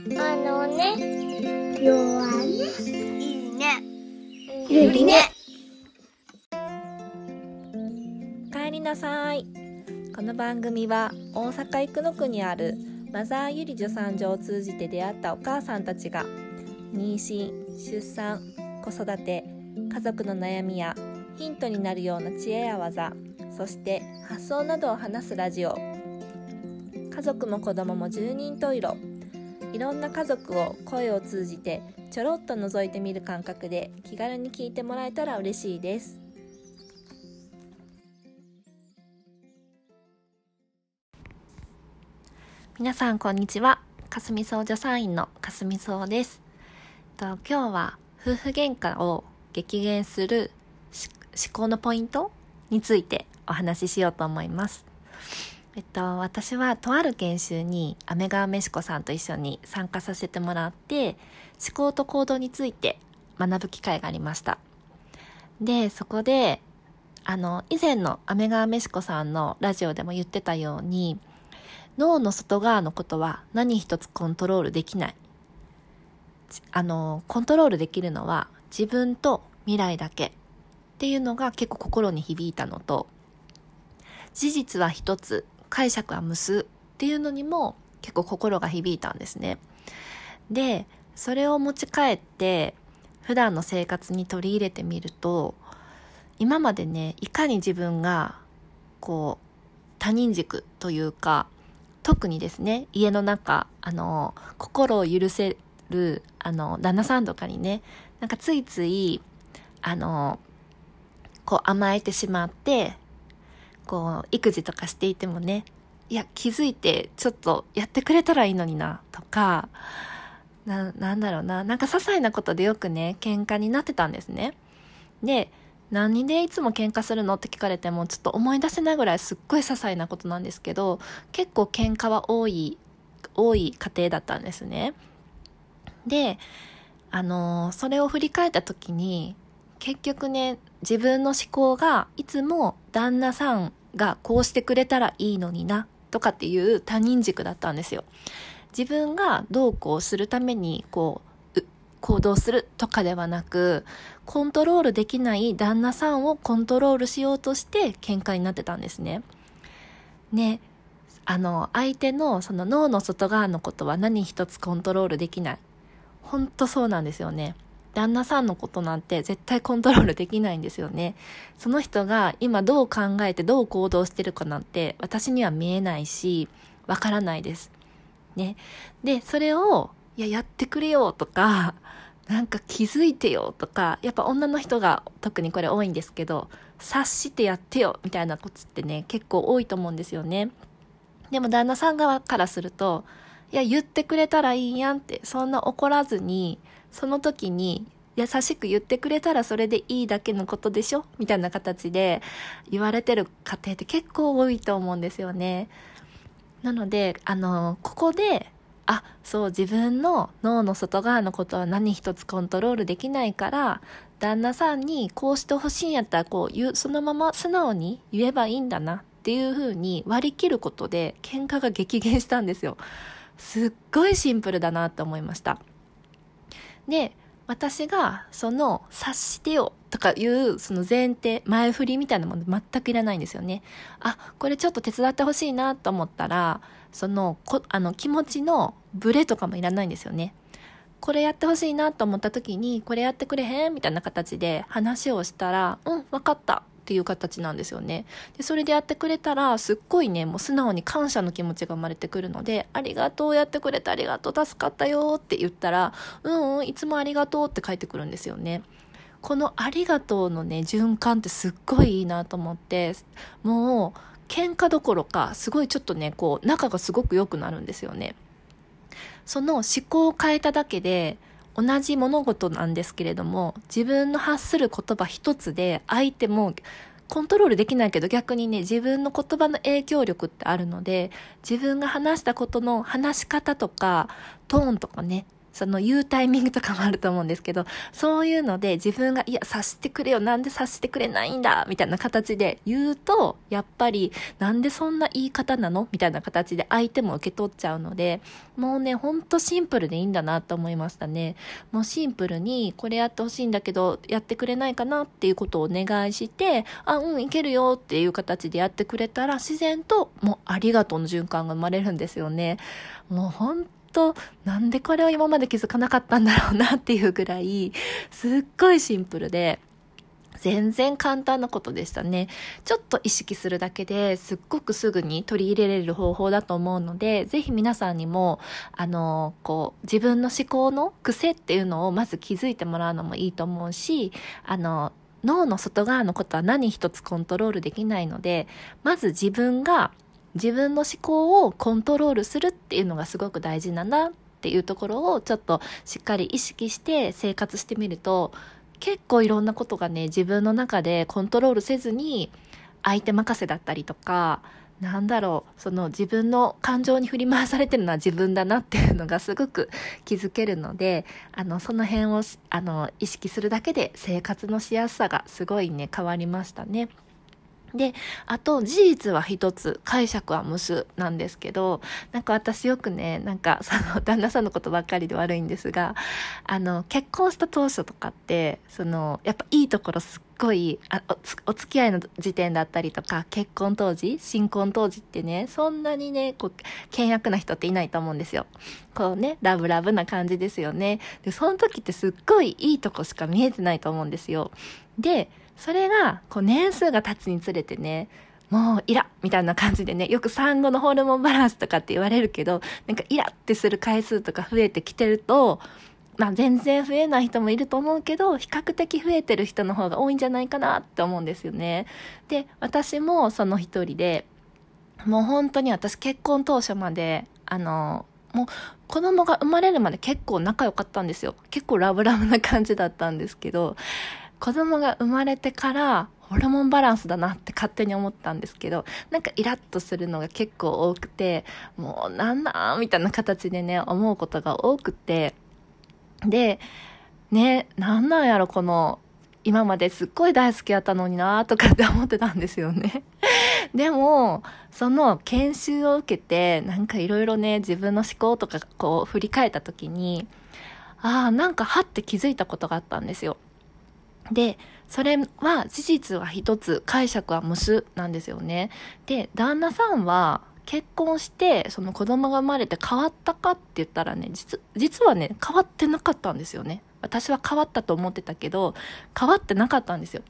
あのね、弱ね。いいね。ゆりね。帰りなさいこの番組は大阪生野区にあるマザーゆり助産所を通じて出会ったお母さんたちが妊娠出産子育て家族の悩みやヒントになるような知恵や技そして発想などを話すラジオ家族も子供も十人十色いろんな家族を声を通じてちょろっと覗いてみる感覚で気軽に聞いてもらえたら嬉しいです。皆さんこんにちは。かすみそう助産院のかすみそうです。と今日は夫婦喧嘩を激減する思考のポイントについてお話ししようと思います。えっと、私はとある研修にア川メシコさんと一緒に参加させてもらって思考と行動について学ぶ機会がありました。でそこであの以前のア川メシコさんのラジオでも言ってたように脳の外側のことは何一つコントロールできない。あのコントロールできるのは自分と未来だけ。っていうのが結構心に響いたのと事実は一つ。解釈は無数っていうのにも結構心が響いたんですね。で、それを持ち帰って普段の生活に取り入れてみると今までねいかに自分がこう他人軸というか特にですね家の中あの心を許せるあの旦那さんとかにねなんかついついあのこう甘えてしまってこう、育児とかしていてもね、いや、気づいて、ちょっとやってくれたらいいのにな、とか、な、なんだろうな、なんか些細なことでよくね、喧嘩になってたんですね。で、何でいつも喧嘩するのって聞かれても、ちょっと思い出せないぐらいすっごい些細なことなんですけど、結構喧嘩は多い、多い家庭だったんですね。で、あの、それを振り返った時に、結局ね、自分の思考がいつも旦那さんがこうしてくれたらいいのになとかっていう他人軸だったんですよ。自分がどうこうするためにこう行動するとかではなくコントロールできない旦那さんをコントロールしようとして喧嘩になってたんですね。ねあの相手のその脳の外側のことは何一つコントロールできない。ほんとそうなんですよね。旦那さんのことなんて絶対コントロールできないんですよね。その人が今どう考えてどう行動してるかなんて私には見えないし、わからないです。ね。で、それを、いや、やってくれよとか、なんか気づいてよとか、やっぱ女の人が特にこれ多いんですけど、察してやってよみたいなことってね、結構多いと思うんですよね。でも旦那さん側からすると、いや、言ってくれたらいいやんって、そんな怒らずに、その時に優しく言ってくれたらそれでいいだけのことでしょ？みたいな形で言われてる家庭って結構多いと思うんですよね。なので、あの、ここで、あ、そう、自分の脳の外側のことは何一つコントロールできないから、旦那さんにこうしてほしいんやったら、こう言う、そのまま素直に言えばいいんだなっていう風に割り切ることで喧嘩が激減したんですよ。すっごいシンプルだなって思いました。で、私がその察してよとかいうその前提、前振りみたいなもの全くいらないんですよね。あ、これちょっと手伝ってほしいなと思ったら、そのこあの気持ちのブレとかもいらないんですよね。これやってほしいなと思った時に、これやってくれへんみたいな形で話をしたら、うん、分かった。っていう形なんですよね。で、それでやってくれたら、すっごいね、もう素直に感謝の気持ちが生まれてくるので、ありがとう、やってくれてありがとう、助かったよって言ったら、うんうん、いつもありがとうって返ってくるんですよね。このありがとうのね、循環ってすっごいいいなと思って、もう、喧嘩どころか、すごいちょっとね、こう、仲がすごく良くなるんですよね。その思考を変えただけで、同じ物事なんですけれども、自分の発する言葉一つで相手もコントロールできないけど逆にね、自分の言葉の影響力ってあるので、自分が話したことの話し方とか、トーンとかね、その言うタイミングとかもあると思うんですけど、そういうので自分が、いや、察してくれよ、なんで察してくれないんだ、みたいな形で言うと、やっぱり、なんでそんな言い方なの？みたいな形で相手も受け取っちゃうので、もうね、ほんとシンプルでいいんだなと思いましたね。もうシンプルに、これやってほしいんだけど、やってくれないかなっていうことをお願いして、あ、うん、いけるよっていう形でやってくれたら、自然と、もうありがとうの循環が生まれるんですよね。もう本となんでこれを今まで気づかなかったんだろうなっていうぐらいすっごいシンプルで全然簡単なことでしたね。ちょっと意識するだけですっごくすぐに取り入れられる方法だと思うので、ぜひ皆さんにも、あの、こう、自分の思考の癖っていうのをまず気づいてもらうのもいいと思うし、あの、脳の外側のことは何一つコントロールできないので、まず自分が自分の思考をコントロールするっていうのがすごく大事だなっていうところをちょっとしっかり意識して生活してみると結構いろんなことがね自分の中でコントロールせずに相手任せだったりとかなんだろうその自分の感情に振り回されてるのは自分だなっていうのがすごく気づけるのであのその辺をあの意識するだけで生活のしやすさがすごいね変わりましたね。で、あと、事実は一つ、解釈は無数なんですけど、なんか私よくね、なんかその旦那さんのことばっかりで悪いんですが、あの、結婚した当初とかって、その、やっぱいいところすっごいあおお付き合いの時点だったりとか、結婚当時、新婚当時ってね、そんなにね、こう、険悪な人っていないと思うんですよ。こうね、ラブラブな感じですよね。で、その時ってすっごいいいとこしか見えてないと思うんですよ。で、それが、こう年数が経つにつれてね、もうイラみたいな感じでね、よく産後のホルモンバランスとかって言われるけど、なんかイラってする回数とか増えてきてると、まあ全然増えない人もいると思うけど、比較的増えてる人の方が多いんじゃないかなって思うんですよね。で、私もその一人で、もう本当に私結婚当初まで、あの、もう子供が生まれるまで結構仲良かったんですよ。結構ラブラブな感じだったんですけど、子供が生まれてからホルモンバランスだなって勝手に思ったんですけど、なんかイラッとするのが結構多くて、もうなんなんみたいな形でね、思うことが多くて、で、ね、なんなんやろ、この、今まですっごい大好きやったのになとかって思ってたんですよね。でも、その研修を受けて、なんかいろいろね、自分の思考とかこう振り返った時に、ああ、なんかはって気づいたことがあったんですよ。で、それは事実は一つ、解釈は無数なんですよね。で、旦那さんは結婚して、その子供が生まれて変わったかって言ったらね、実、実はね、変わってなかったんですよね。私は変わったと思ってたけど、変わってなかったんですよ。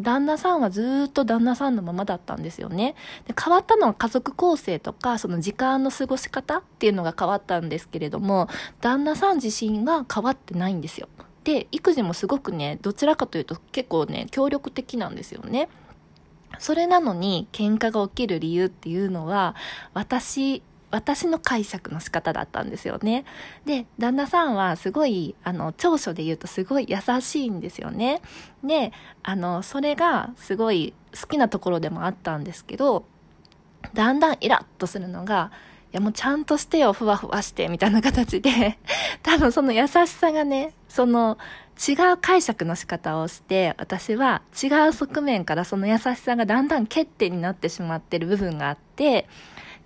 旦那さんはずっと旦那さんのままだったんですよね。で変わったのは家族構成とか、その時間の過ごし方っていうのが変わったんですけれども、旦那さん自身が変わってないんですよ。で育児もすごくねどちらかというと結構ね協力的なんですよねそれなのに喧嘩が起きる理由っていうのは私私の解釈の仕方だったんですよね。で、旦那さんはすごい、あの、長所で言うとすごい優しいんですよね。で、あの、それがすごい好きなところでもあったんですけど、だんだんイラッとするのが、いやもうちゃんとしてよ、ふわふわして、みたいな形で、多分その優しさがね、その違う解釈の仕方をして、私は違う側面からその優しさがだんだん欠点になってしまってる部分があって、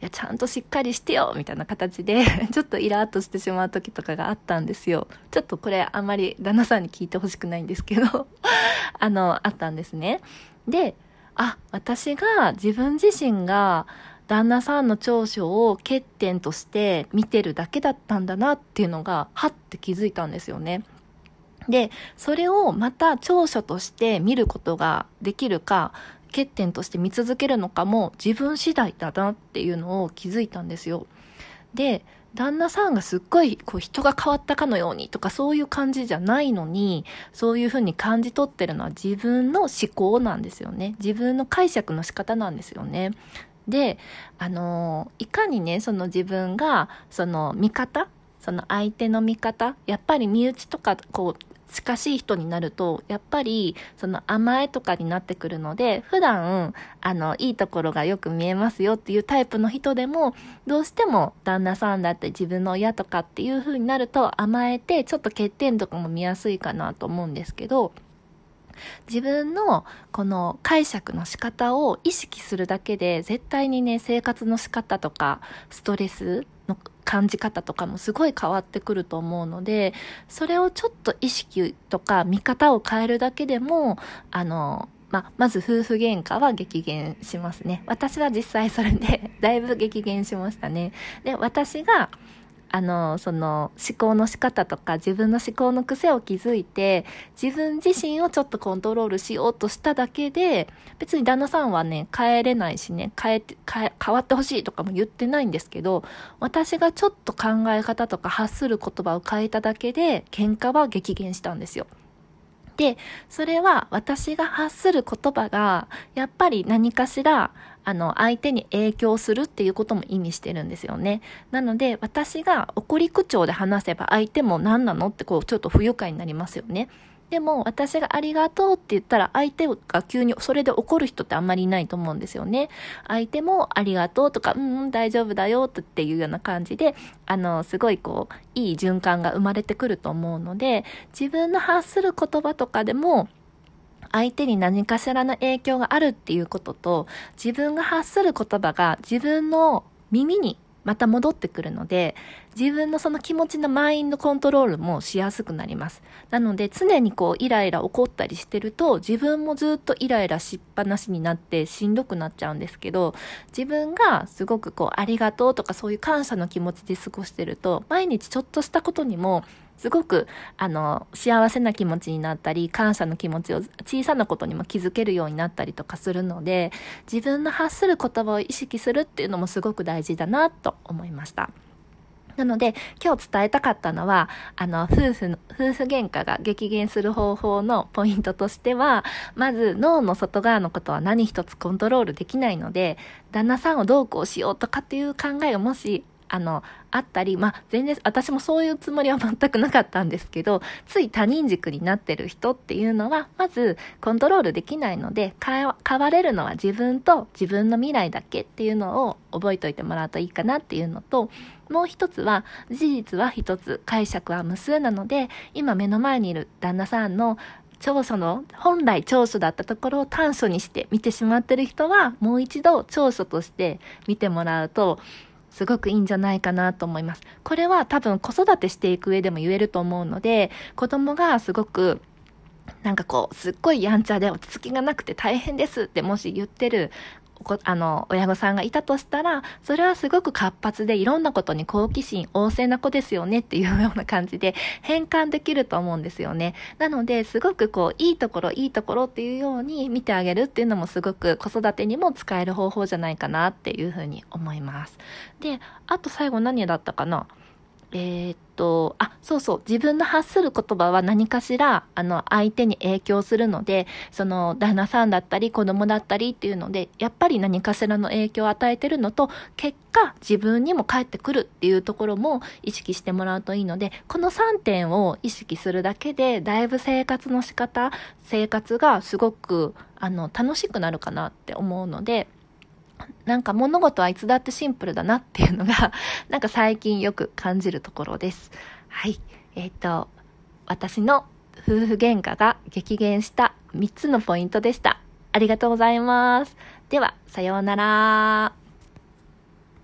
いや、ちゃんとしっかりしてよみたいな形で ちょっとイラッとしてしまう時とかがあったんですよ。ちょっとこれあんまり旦那さんに聞いてほしくないんですけど あの、あったんですね。で、あ、私が自分自身が旦那さんの長所を欠点として見てるだけだったんだなっていうのが、はって気づいたんですよね。で、それをまた長所として見ることができるか、欠点として見続けるのかも自分次第だなっていうのを気づいたんですよ。で、旦那さんがすっごいこう人が変わったかのようにとかそういう感じじゃないのに、そういうふうに感じ取ってるのは自分の思考なんですよね。自分の解釈の仕方なんですよね。で、あの、いかにね、その自分が、その味方その相手の味方やっぱり身内とか、こう、近しい人になると、やっぱり、その甘えとかになってくるので、普段、あの、いいところがよく見えますよっていうタイプの人でも、どうしても旦那さんだって自分の親とかっていう風になると甘えて、ちょっと欠点とかも見やすいかなと思うんですけど、自分のこの解釈の仕方を意識するだけで絶対にね生活の仕方とかストレスの感じ方とかもすごい変わってくると思うのでそれをちょっと意識とか見方を変えるだけでもあのま、まず夫婦喧嘩は激減しますね。私は実際それでだいぶ激減しましたね。で、私があの、その思考の仕方とか自分の思考の癖を築いて、自分自身をちょっとコントロールしようとしただけで、別に旦那さんはね、変えれないしね、変えて、変え、変わってほしいとかも言ってないんですけど、私がちょっと考え方とか発する言葉を変えただけで、喧嘩は激減したんですよ。で、それは私が発する言葉が、やっぱり何かしら、あの、相手に影響するっていうことも意味してるんですよね。なので、私が怒り口調で話せば相手も何なのってこう、ちょっと不愉快になりますよね。でも私がありがとうって言ったら相手が急にそれで怒る人ってあんまりいないと思うんですよね。相手もありがとうとか、うん、うん、大丈夫だよっていうような感じで、あの、すごいこう、いい循環が生まれてくると思うので、自分の発する言葉とかでも、相手に何かしらの影響があるっていうことと、自分が発する言葉が自分の耳にまた戻ってくるので、自分のその気持ちのマインドコントロールもしやすくなります。なので常にこうイライラ怒ったりしてると自分もずっとイライラしっぱなしになってしんどくなっちゃうんですけど、自分がすごくこうありがとうとかそういう感謝の気持ちで過ごしてると、毎日ちょっとしたことにもすごく、あの、幸せな気持ちになったり、感謝の気持ちを小さなことにも気づけるようになったりとかするので、自分の発する言葉を意識するっていうのもすごく大事だなと思いました。なので、今日伝えたかったのは、あの、夫婦の、夫婦喧嘩が激減する方法のポイントとしては、まず脳の外側のことは何一つコントロールできないので、旦那さんをどうこうしようとかっていう考えがもしあの、あったり、まあ、全然、私もそういうつもりは全くなかったんですけど、つい他人軸になってる人っていうのは、まず、コントロールできないので、変われるのは自分と自分の未来だけっていうのを覚えておいてもらうといいかなっていうのと、もう一つは、事実は一つ、解釈は無数なので、今目の前にいる旦那さんの長所の、本来長所だったところを短所にして見てしまってる人は、もう一度長所として見てもらうと、すごくいいんじゃないかなと思います。これは多分子育てしていく上でも言えると思うので、子供がすごくなんかこう、すっごいやんちゃで落ち着きがなくて大変ですってもし言ってるあの、親御さんがいたとしたら、それはすごく活発でいろんなことに好奇心旺盛な子ですよねっていうような感じで変換できると思うんですよね。なので、すごくこう、いいところ、いいところっていうように見てあげるっていうのもすごく子育てにも使える方法じゃないかなっていうふうに思います。で、あと最後何だったかな？えー、っと、あ、そうそう、自分の発する言葉は何かしら、あの、相手に影響するので、その、旦那さんだったり、子供だったりっていうので、やっぱり何かしらの影響を与えてるのと、結果、自分にも返ってくるっていうところも意識してもらうといいので、この3点を意識するだけで、だいぶ生活の仕方、生活がすごく、あの、楽しくなるかなって思うので、なんか物事はいつだってシンプルだなっていうのが、なんか最近よく感じるところです。はい。えっ、ー、と、私の夫婦喧嘩が激減した3つのポイントでした。ありがとうございます。では、さようなら。